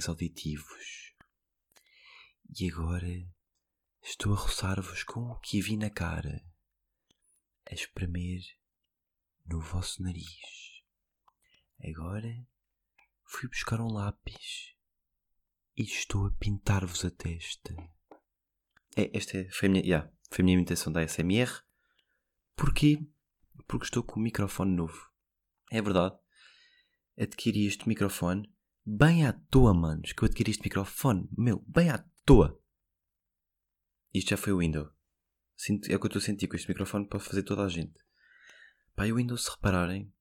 canais auditivos. E agora estou a roçar-vos com o que vi na cara, a espremer no vosso nariz. Agora fui buscar um lápis e estou a pintar-vos a testa. É, esta foi a minha, yeah, foi a minha imitação da SMR. Porquê? Porque estou com um microfone novo. É verdade. Adquiri este microfone bem à toa, manos. Que eu adquiri este microfone, meu, bem à toa. Isto já foi o Windows. Sinto, é o que eu estou a sentir com este microfone para fazer toda a gente. Pá, e o Windows, se repararem,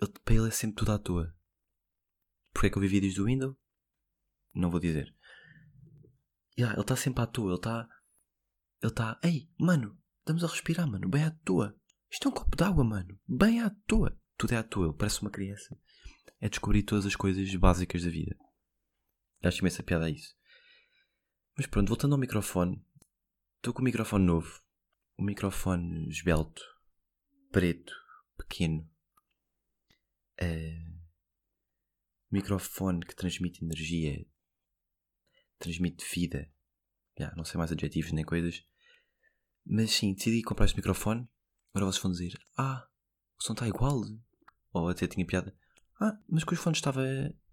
ele, para ele é sempre tudo à toa. Porquê é que eu vi vídeos do Windows? Não vou dizer. Yeah, ele está sempre à toa, ele está. Ele está. Ei, mano, estamos a respirar, mano, bem à toa. Isto é um copo d'água, mano, bem à toa. Tudo é à toa, ele parece uma criança. É descobrir todas as coisas básicas da vida. Acho imensa piada a isso. Mas pronto, voltando ao microfone. Estou com um microfone novo. Um microfone esbelto, preto, pequeno. Uh, microfone que transmite energia, transmite vida. Yeah, não sei mais adjetivos nem coisas. Mas sim, decidi comprar este microfone. Agora vocês vão dizer: Ah, o som está igual. Ou até tinha piada. Ah, mas com os fones estava.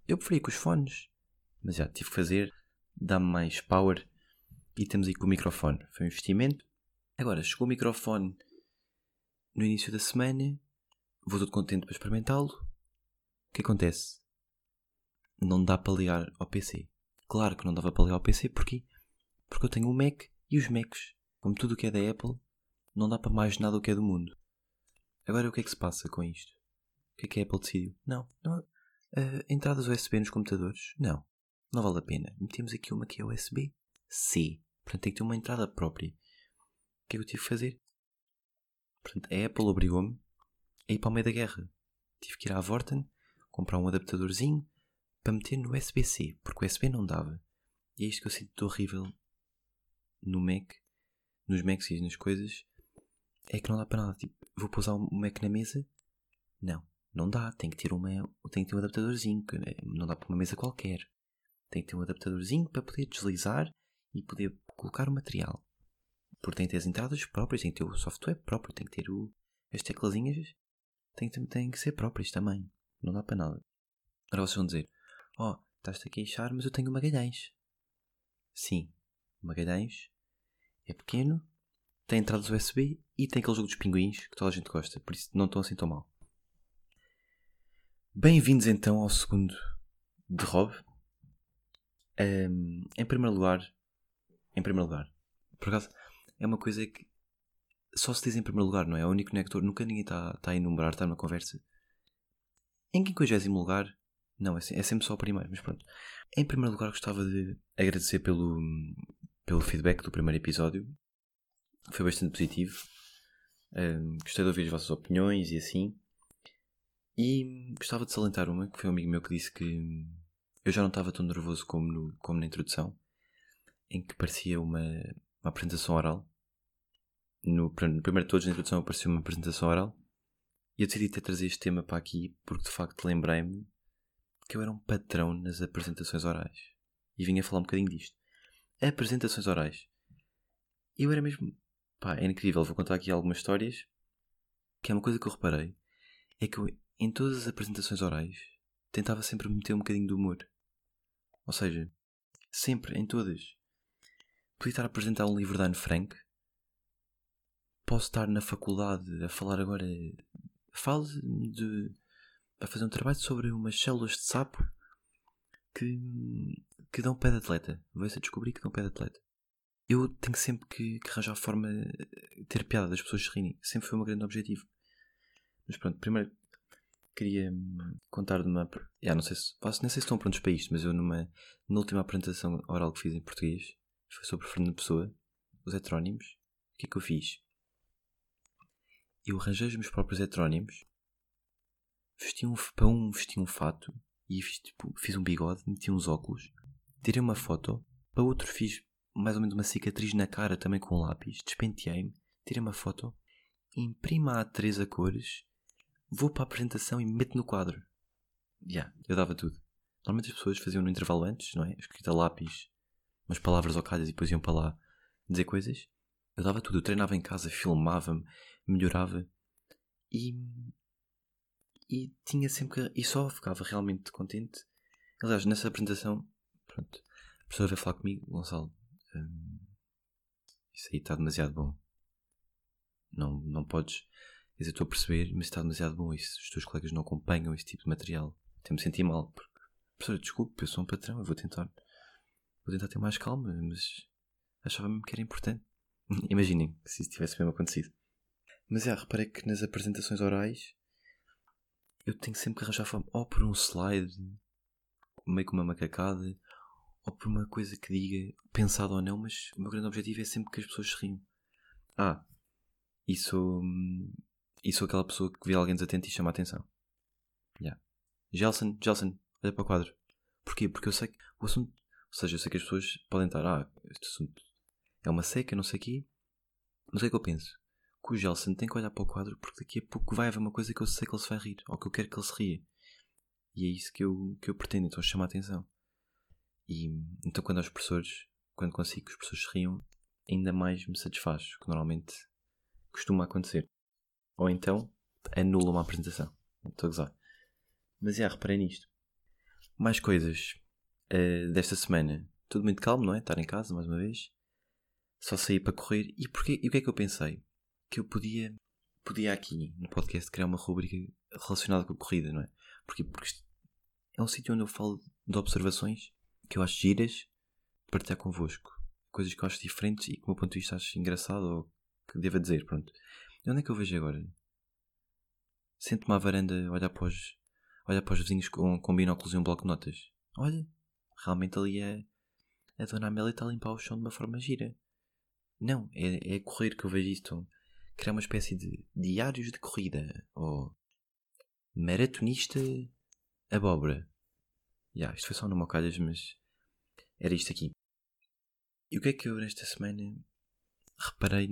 Eu preferia com os fones. Mas já, tive que fazer. Dá-me mais power. E temos aí com o microfone. Foi um investimento. Agora, chegou o microfone no início da semana. Vou todo contente para experimentá-lo. O que acontece? Não dá para ligar ao PC. Claro que não dava para ligar ao PC. Porquê? Porque eu tenho um Mac e os Macs, como tudo o que é da Apple, não dá para mais nada o que é do mundo. Agora o que é que se passa com isto? Que é que a Apple decidiu? Não, não uh, entradas USB nos computadores? Não, não vale a pena. Metemos aqui uma que é USB-C. Portanto, tem que ter uma entrada própria. O que é que eu tive que fazer? Portanto, a Apple obrigou-me a ir para o meio da guerra. Tive que ir à Vorten, comprar um adaptadorzinho para meter no USB-C, porque o USB não dava. E é isto que eu sinto horrível no Mac, nos Macs e nas coisas, é que não dá para nada. Tipo, vou pousar o Mac na mesa? Não, não dá. Tem que ter, uma, tem que ter um adaptadorzinho, que é, não dá para uma mesa qualquer. Tem que ter um adaptadorzinho para poder deslizar e poder colocar o material. Porque tem que ter as entradas próprias, tem que ter o software próprio, tem que ter o, as teclazinhas, tem que, tem que ser próprias também. Não dá para nada. Agora vocês vão dizer: Oh, estás-te a queixar, mas eu tenho Magalhães. Sim, Magalhães é pequeno, tem entradas USB e tem aquele jogo dos pinguins que toda a gente gosta, por isso não estão assim tão mal. Bem-vindos então ao segundo de Rob. Um, em primeiro lugar, em primeiro lugar, por acaso é uma coisa que só se diz em primeiro lugar, não é? É o único conector, nunca ninguém está tá a enumerar, está numa conversa. Em 50 lugar, não, é, é sempre só o primeiro, mas pronto. Em primeiro lugar, gostava de agradecer pelo, pelo feedback do primeiro episódio. Foi bastante positivo. Um, gostei de ouvir as vossas opiniões e assim. E gostava de salientar uma, que foi um amigo meu que disse que eu já não estava tão nervoso como, no, como na introdução, em que parecia uma, uma apresentação oral. No, primeiro de todos, na introdução, apareceu uma apresentação oral. E eu decidi ter trazer este tema para aqui porque de facto lembrei-me que eu era um patrão nas apresentações orais. E vinha falar um bocadinho disto. Apresentações orais. Eu era mesmo. Pá, é incrível. Vou contar aqui algumas histórias. Que é uma coisa que eu reparei. É que eu, em todas as apresentações orais, tentava sempre meter um bocadinho de humor. Ou seja, sempre, em todas. Podia estar a apresentar um livro da Anne Frank. Posso estar na faculdade a falar agora. Fale de a fazer um trabalho sobre umas células de sapo que, que dão pé de atleta. Vai-se a descobrir que dão pé de atleta. Eu tenho sempre que, que arranjar forma de ter piada das pessoas se rirem. Sempre foi um grande objetivo. Mas pronto, primeiro queria hum, contar de uma. Yeah, não, sei se, não sei se estão prontos para isto, mas eu numa na última apresentação oral que fiz em português foi sobre Fernando Pessoa, os heterónimos. O que é que eu fiz? Eu arranjei os meus próprios heterónimos vesti um, um vesti um fato e fiz, tipo, fiz um bigode, meti uns óculos, tirei uma foto, para outro fiz mais ou menos uma cicatriz na cara também com um lápis, despenteei-me, tirei uma foto, imprimo a três a cores, vou para a apresentação e meto no quadro. Yeah, eu dava tudo. Normalmente as pessoas faziam no intervalo antes, não é? Escrita lápis, umas palavras ao calhas e depois iam para lá dizer coisas. Eu dava tudo, eu treinava em casa, filmava-me, melhorava e. E tinha sempre. E só ficava realmente contente. Aliás, nessa apresentação, pronto, a pessoa veio falar comigo, Gonçalo. Hum, isso aí está demasiado bom. Não, não podes. Quer dizer, estou a perceber, mas está demasiado bom isso. Os teus colegas não acompanham esse tipo de material. Até-me senti mal. Professor, desculpe, eu sou um patrão, eu vou tentar. Vou tentar ter mais calma, mas achava mesmo que era importante. Imaginem se isso tivesse mesmo acontecido. Mas já, reparei que nas apresentações orais eu tenho sempre que arranjar forma, ou por um slide, meio com uma macacada, ou por uma coisa que diga, pensado ou não, mas o meu grande objetivo é sempre que as pessoas se riam. Ah, sou, e sou aquela pessoa que vê alguém desatento e chama a atenção. Yeah. Gelson, Gelson, olha para o quadro. Porquê? Porque eu sei que o assunto. Ou seja, eu sei que as pessoas podem estar. Ah, este assunto é uma seca, não sei o quê. Mas é que eu penso? Que o Gelson tem que olhar para o quadro porque daqui a pouco vai haver uma coisa que eu sei que ele se vai rir. Ou que eu quero que ele se ria. E é isso que eu, que eu pretendo. Então chama a atenção. E então quando os professores. Quando consigo que os professores se riam, ainda mais me satisfaz. Que normalmente costuma acontecer. Ou então anula uma apresentação. Estou a gozar. Mas já, reparei nisto. Mais coisas uh, desta semana. Tudo muito calmo, não é? Estar em casa, mais uma vez. Só saí para correr. E, porquê, e o que é que eu pensei? Que eu podia, podia aqui, no podcast, criar uma rubrica relacionada com a corrida, não é? Porquê? Porque é um sítio onde eu falo de observações que eu acho giras partilhar convosco. Coisas que eu acho diferentes e que, do meu ponto de vista, acho engraçado ou que deva dizer, pronto. Onde é que eu vejo agora? Sento-me à varanda, olhar para os, olhar para os vizinhos com, com binóculos e um bloco de notas. Olha, realmente ali é, a Dona Amélia está a limpar o chão de uma forma gira. Não, é, é correr que eu vejo isto. Criar uma espécie de diários de corrida. Ou maratonista abóbora. Já, yeah, isto foi só numa calhas, mas era isto aqui. E o que é que eu nesta semana reparei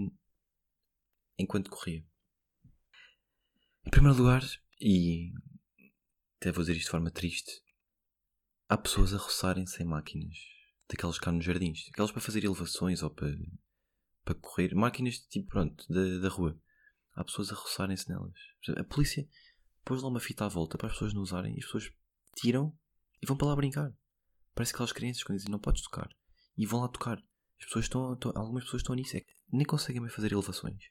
enquanto corria? Em primeiro lugar, e até vou dizer isto de forma triste, há pessoas a roçarem-se em máquinas, daquelas cá nos jardins, aquelas para fazer elevações ou para, para correr, máquinas de tipo, pronto, da, da rua. Há pessoas a roçarem-se nelas. A polícia pôs lá uma fita à volta para as pessoas não usarem e as pessoas tiram e vão para lá brincar. Parece aquelas crianças quando dizem não podes tocar e vão lá tocar. As pessoas estão, estão algumas pessoas estão nisso, é que nem conseguem mais fazer elevações.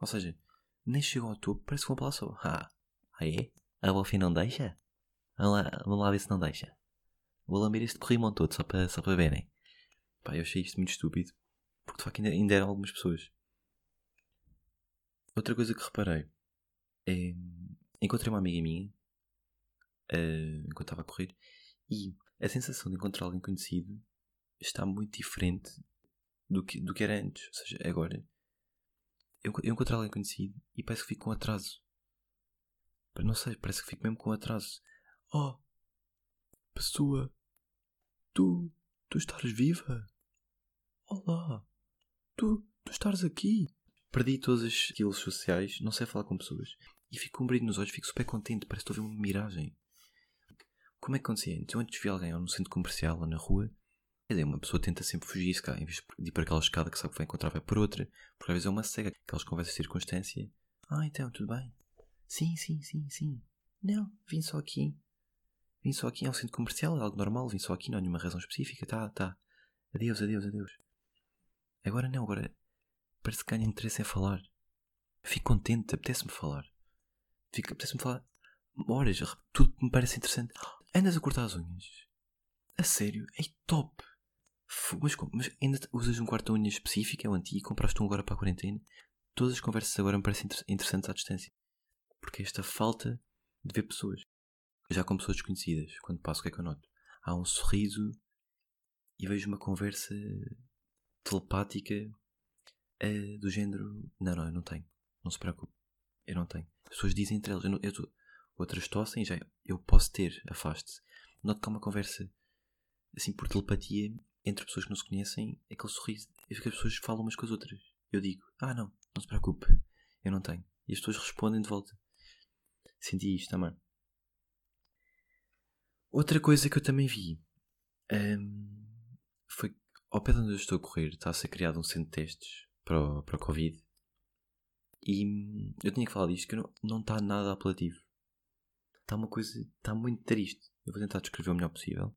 Ou seja, nem chegam ao topo, parece que vão para lá só. Ah, aí é? A Wolfie não deixa? Vamos lá, vamos lá ver se não deixa. Vou lamber este corrimão todo só para, só para verem. Pá, eu achei isto muito estúpido. Porque de facto ainda, ainda eram algumas pessoas. Outra coisa que reparei é. Encontrei uma amiga minha uh, enquanto estava a correr e a sensação de encontrar alguém conhecido está muito diferente do que, do que era antes. Ou seja, agora eu, eu encontro alguém conhecido e parece que fico com atraso. Não sei, parece que fico mesmo com atraso. Oh, pessoa, tu, tu estás viva? Olá, tu, tu estás aqui? Perdi todos os skills sociais, não sei falar com pessoas. E fico com um brilho nos olhos, fico super contente, parece que estou a ver uma miragem. Como é que acontecia antes? Eu antes vi alguém ou no centro comercial ou na rua Quer dizer, uma pessoa tenta sempre fugir, se calhar, em vez de ir para aquela escada que sabe que vai encontrar, vai por outra. Porque às vezes é uma cega. Aquelas conversas de circunstância. Ah, então, tudo bem? Sim, sim, sim, sim. Não, vim só aqui. Vim só aqui, é um centro comercial, é algo normal. Vim só aqui, não há nenhuma razão específica. Tá, tá. Adeus, adeus, adeus. Agora não, agora parece que ganha interesse em falar. Fico contente, apetece-me falar. Fico, apetece-me falar horas, tudo me parece interessante. Andas a cortar as unhas. A sério? É top! Mas? Mas ainda usas um quarto unha específico? É o antigo? Compraste um agora para a quarentena? Todas as conversas agora me parecem interessantes à distância. Porque esta falta de ver pessoas. Já com pessoas desconhecidas, quando passo, o que é que eu noto? Há um sorriso e vejo uma conversa telepática uh, do género: Não, não, eu não tenho. Não se preocupe. Eu não tenho. As pessoas dizem entre elas: eu, não, eu tô, Outras tossem já. Eu posso ter, afaste-se. Noto que há uma conversa assim por telepatia entre pessoas que não se conhecem, aquele sorriso, é que as pessoas falam umas com as outras. Eu digo, ah não, não se preocupe, eu não tenho. E as pessoas respondem de volta. Senti isto também. Outra coisa que eu também vi hum, foi ao pé de onde eu estou a correr está a ser criado um centro de testes para o, para o Covid. E hum, eu tinha que falar disto que não, não está nada apelativo. Está uma coisa. Está muito triste. Eu vou tentar descrever o melhor possível.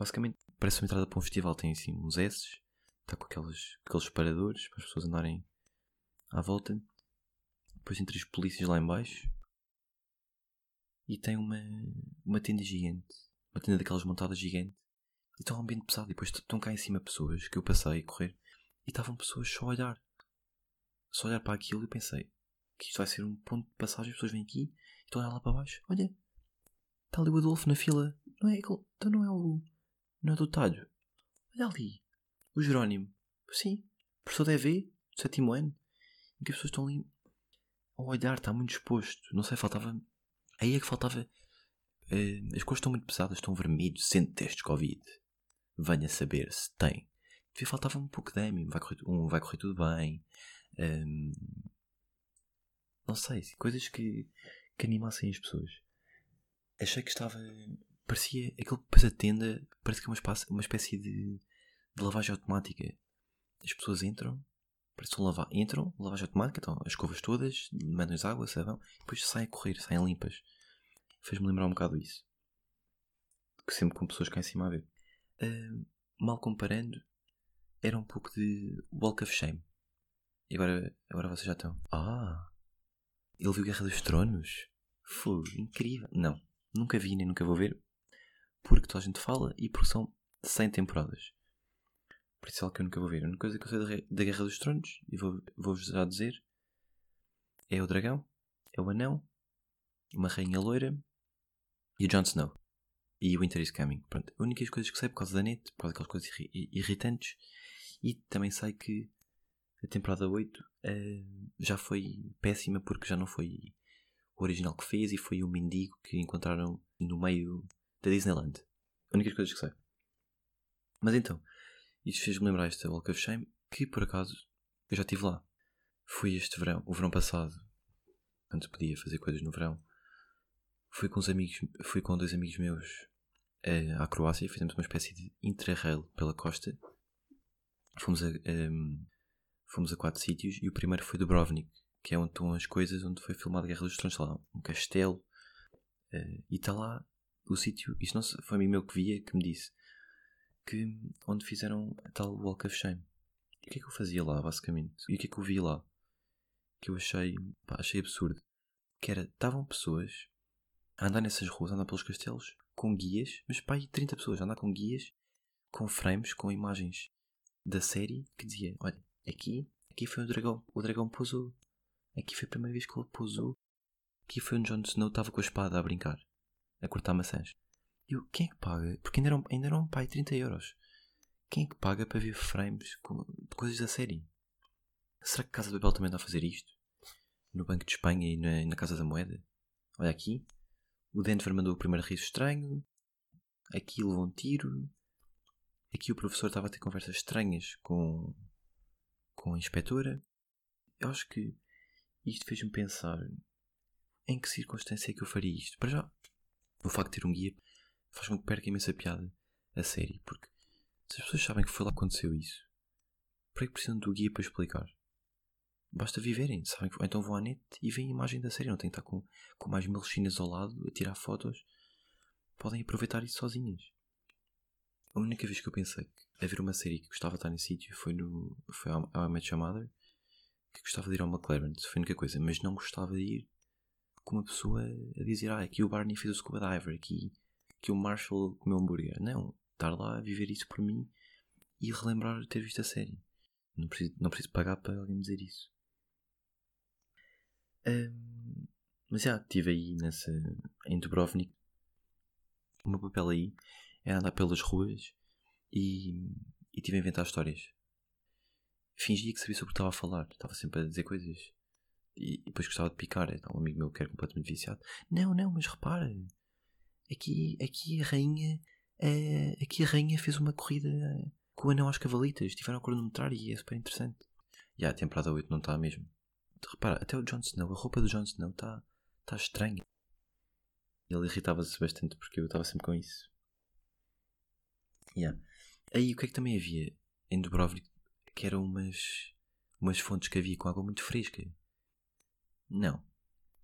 Basicamente, parece uma entrada para um festival. Tem assim uns S, está com aqueles, aqueles paradores para as pessoas andarem à volta. Depois tem três polícias lá em baixo. E tem uma, uma tenda gigante. Uma tenda daquelas montadas gigante. E está um ambiente pesado. E depois estão cá em cima pessoas que eu passei a correr. E estavam pessoas só a olhar. Só a olhar para aquilo e pensei que isto vai ser um ponto de passagem. As pessoas vêm aqui e estão a olhar lá para baixo. Olha, está ali o Adolfo na fila. Não é. Então não é o. Não é do talho. Olha ali. O Jerónimo. Sim. Professor da EV, sétimo ano. Em que as pessoas estão ali a olhar, está muito exposto. Não sei, faltava. Aí é que faltava. Uh, as coisas estão muito pesadas, estão vermelhos, sente testes Covid. Venha saber se tem. Devia faltava um pouco de ânimo. Vai correr, um, vai correr tudo bem. Um, ehm, não sei, coisas que, que animassem as pessoas. Achei que estava. Parecia. Aquele tenda. Parece que é uma, espaço, uma espécie de, de lavagem automática. As pessoas entram, parece que lavar, entram, lavagem automática, então as escovas todas, mandam-lhes água, sabão, depois saem a correr, saem limpas. Fez-me lembrar um bocado isso. Que sempre com pessoas cá em cima a ver. Uh, mal comparando, era um pouco de Walk of Shame. E agora, agora vocês já estão. Ah! Ele viu Guerra dos Tronos? Foi incrível. Não, nunca vi nem nunca vou ver. Porque toda a gente fala e porque são 100 temporadas. Por isso é algo que eu nunca vou ver. A única coisa que eu sei da Guerra dos Tronos, e vou-vos vou já dizer, é o dragão, é o anão, uma rainha loira e o Jon Snow. E o Winter is Coming. Pronto, as únicas coisas que sei por causa da net, por causa daquelas coisas irritantes. E também sei que a temporada 8 uh, eh, já foi péssima porque já não foi o original que fez e foi o mendigo que encontraram no meio da Disneyland. Únicas coisas que sei. Mas então, isto fez-me lembrar esta Walk of Shame, que por acaso eu já estive lá. Fui este verão, o verão passado, quando podia fazer coisas no verão. Fui com, os amigos, fui com dois amigos meus uh, à Croácia, fizemos uma espécie de interrail pela costa. Fomos a, um, ehm, fomos a quatro sítios e o primeiro foi Dubrovnik, que é onde estão as coisas onde foi filmada a Guerra dos Tronos, lá um castelo. Uh, e está lá o sítio, isto não foi um amigo meu que via que me disse que, onde fizeram a tal Walk of Shame. E o que é que eu fazia lá, basicamente? E o que é que eu vi lá? Que eu achei, pá, achei absurdo. Que era, estavam pessoas a andar nessas ruas, a andar pelos castelos, com guias, mas pá, 30 pessoas a andar com guias, com frames, com imagens da série, que dizia, olha, aqui, aqui foi o dragão, o dragão pousou. Aqui foi a primeira vez que ele pousou. Aqui foi onde Jon Snow estava com a espada a brincar, a cortar maçãs. E eu, quem é que paga? Porque ainda eram, ainda eram pai 30 euros. Quem é que paga para ver frames de coisas da série? Será que a Casa do Papel também está a fazer isto? No Banco de Espanha e na, na Casa da Moeda? Olha aqui. O Denver mandou o primeiro riso estranho. Aqui levou um tiro. Aqui o professor estava a ter conversas estranhas com, com a inspetora. Eu acho que isto fez-me pensar em que circunstância é que eu faria isto. Para já, o facto de ter um guia faz com que perca imensa piada a série, porque se as pessoas sabem que foi lá que aconteceu isso, para que precisam do guia para explicar? Basta viverem, sabem que então vão à net e veem a imagem da série, não têm que estar com, com mais mil chinas ao lado a tirar fotos. Podem aproveitar isso sozinhas. A única vez que eu pensei a ver uma série que gostava de estar nesse sítio foi no. foi a Met Your Mother, que gostava de ir ao McLaren, foi a única coisa, mas não gostava de ir com uma pessoa a dizer, ah, aqui o Barney fez o scuba diver, aqui que o Marshall comeu hambúrguer. Não, estar lá a viver isso por mim e relembrar ter visto a série. Não preciso, não preciso pagar para alguém me dizer isso. Um, mas já, estive aí nessa, em Dubrovnik. O meu papel aí é andar pelas ruas e, e tive a inventar histórias. Fingia que sabia sobre o que estava a falar. Estava sempre a dizer coisas. E, depois gostava de picar. Então, um amigo meu que era completamente viciado. Não, não, mas repara aqui, aqui a rainha uh, aqui a rainha fez uma corrida com o anel às cavalitas, estiveram a cronometrar e é super interessante. E a temporada 8 não está mesmo. Repara, até o Jon Snow, a roupa do Jon Snow está tá estranha. Ele irritava-se bastante porque eu estava sempre com isso. Yeah. Aí o que é que também havia em Dubrovnik? Que eram umas, umas fontes que havia com água muito fresca. Não.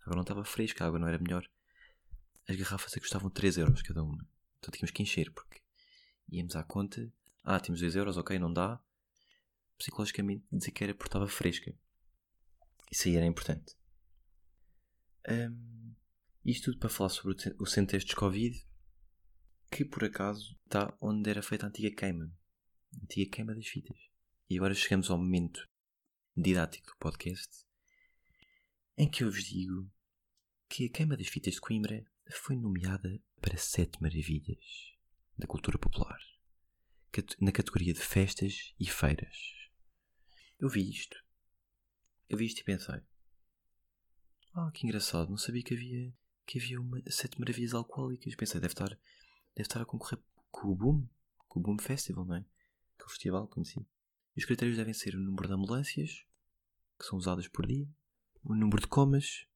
A água não estava fresca, a água não era melhor. As garrafas custavam 3 euros cada uma. Então tínhamos que encher porque íamos à conta. Ah, temos 2 euros, ok, não dá. Psicologicamente dizer que era porque estava fresca. Isso aí era importante. Um, isto tudo para falar sobre o centro de testes Covid, que por acaso está onde era feita a antiga queima. A antiga queima das fitas. E agora chegamos ao momento didático do podcast em que eu vos digo que a queima das fitas de Coimbra foi nomeada para sete maravilhas da cultura popular na categoria de festas e feiras. Eu vi isto. Eu vi isto e pensei: Ah, que engraçado, não sabia que havia, que havia uma, sete maravilhas alcoólicas. Pensei, deve estar, deve estar a concorrer com o Boom, com o Boom Festival, não é? Aquele festival conhecido. E os critérios devem ser o número de ambulâncias que são usadas por dia, o número de comas.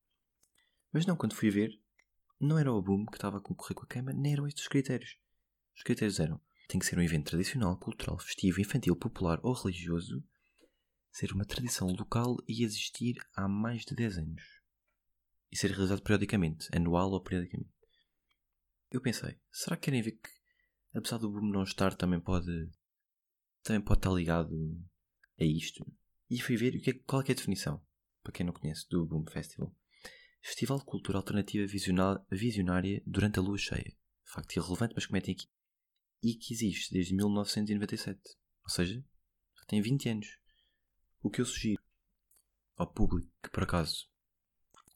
Mas não, quando fui ver, não era o Boom que estava a concorrer com a queima, nem eram estes os critérios. Os critérios eram: tem que ser um evento tradicional, cultural, festivo, infantil, popular ou religioso, ser uma tradição local e existir há mais de 10 anos. E ser realizado periodicamente, anual ou periodicamente. Eu pensei, será que querem ver que, apesar do boom não estar, também pode, também pode estar ligado a isto? E fui ver o que é, qual é, é a definição, para quem não conhece, do Boom Festival. Festival de Cultura Alternativa Visionária durante a Lua Cheia. Facto irrelevante, mas comentem aqui. E que existe desde 1997. Ou seja, tem 20 anos. O que eu sugiro ao público que por acaso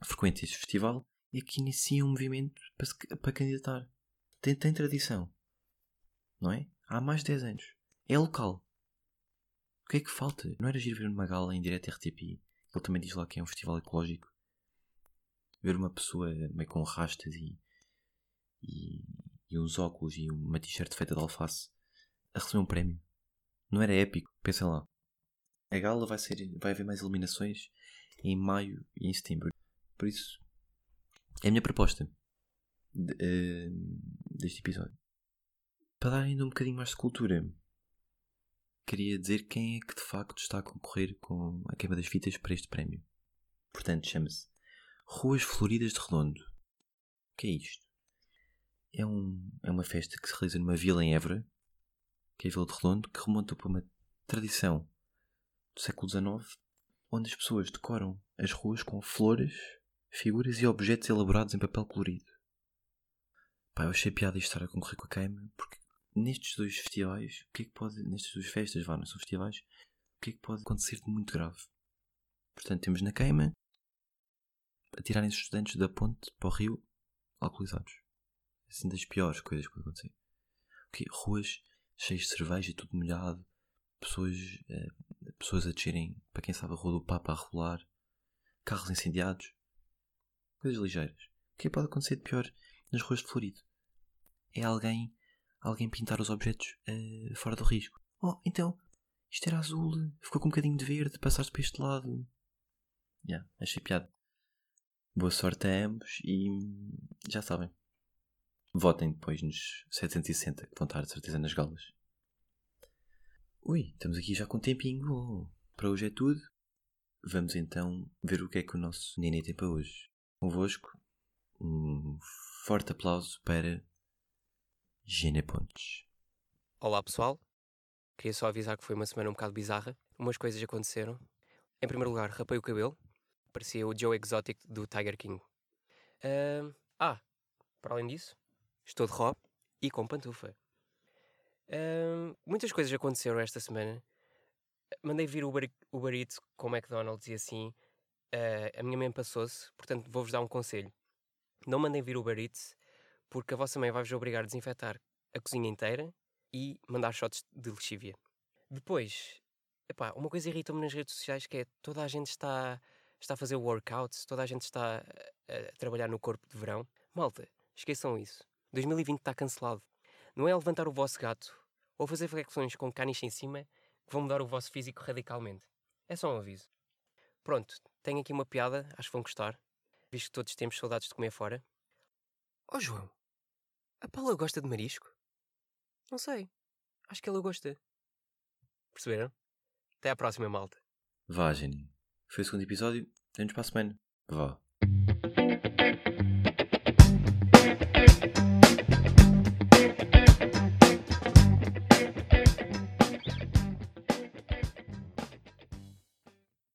frequenta este festival é que inicie um movimento para, se, para candidatar. Tem, tem tradição. Não é? Há mais de 10 anos. É local. O que é que falta? Não era giro ver uma gala em direto RTP? Ele também diz lá que é um festival ecológico ver uma pessoa meio com rastas e, e, e uns óculos e uma t-shirt feita de alface a receber um prémio. Não era épico? Pensem lá. A gala vai, ser, vai haver mais eliminações em maio e em setembro. Por isso, é a minha proposta de, uh, deste episódio. Para dar ainda um bocadinho mais de cultura, queria dizer quem é que de facto está a concorrer com a queima das fitas para este prémio. Portanto, chama-se Ruas Floridas de Redondo. O que é isto? É, um, é uma festa que se realiza numa vila em Évora, que é a Vila de Redondo, que remonta para uma tradição do século XIX, onde as pessoas decoram as ruas com flores, figuras e objetos elaborados em papel colorido. Pá, eu achei piada isto estar a concorrer com a queima, porque nestes dois festivais, o que é que pode, nestas duas festas, vá, não são festivais, o que é que pode acontecer de muito grave? Portanto, temos na queima a tirarem os estudantes da ponte para o rio alcoolizados. Assim das piores coisas que podem acontecer. Okay, ruas cheias de cerveja tudo molhado, pessoas, eh, pessoas a descerem, para quem sabe, a rua do Papa a rolar, carros incendiados, coisas ligeiras. O que pode acontecer de pior nas ruas de Florido? É alguém, alguém pintar os objetos eh, fora do risco. Oh, então, isto era azul, ficou com um bocadinho de verde, passaste para este lado. Já, yeah, achei piada. Boa sorte a ambos e já sabem. Votem depois nos 760 que vão estar de certeza nas galas. Ui, estamos aqui já com um tempinho. Oh, para hoje é tudo. Vamos então ver o que é que o nosso Nenê tem para hoje. Convosco, um forte aplauso para Gene Pontes. Olá pessoal, queria só avisar que foi uma semana um bocado bizarra. Umas coisas aconteceram. Em primeiro lugar, rapei o cabelo, parecia o Joe Exotic do Tiger King. Uh, ah, para além disso, estou de robe e com pantufa. Uh, muitas coisas aconteceram esta semana. Mandei vir o Uber, Uber Eats com o McDonald's e assim. Uh, a minha mãe passou-se, portanto vou-vos dar um conselho. Não mandem vir o Uber Eats, porque a vossa mãe vai-vos obrigar a desinfetar a cozinha inteira e mandar shots de lexívia. Depois, epá, uma coisa irrita-me nas redes sociais que é toda a gente está está a fazer workouts, toda a gente está a, a trabalhar no corpo de verão. Malta, esqueçam isso. 2020 está cancelado. Não é levantar o vosso gato ou fazer flexões com caniche em cima que vão mudar o vosso físico radicalmente. É só um aviso. Pronto, tenho aqui uma piada, acho que vão gostar, visto que todos temos saudades de comer fora. Oh João, a Paula gosta de marisco? Não sei. Acho que ela gosta. Perceberam? Até à próxima, malta. Vá, Jenny. Foi o segundo episódio. Vemos para a semana. Vá.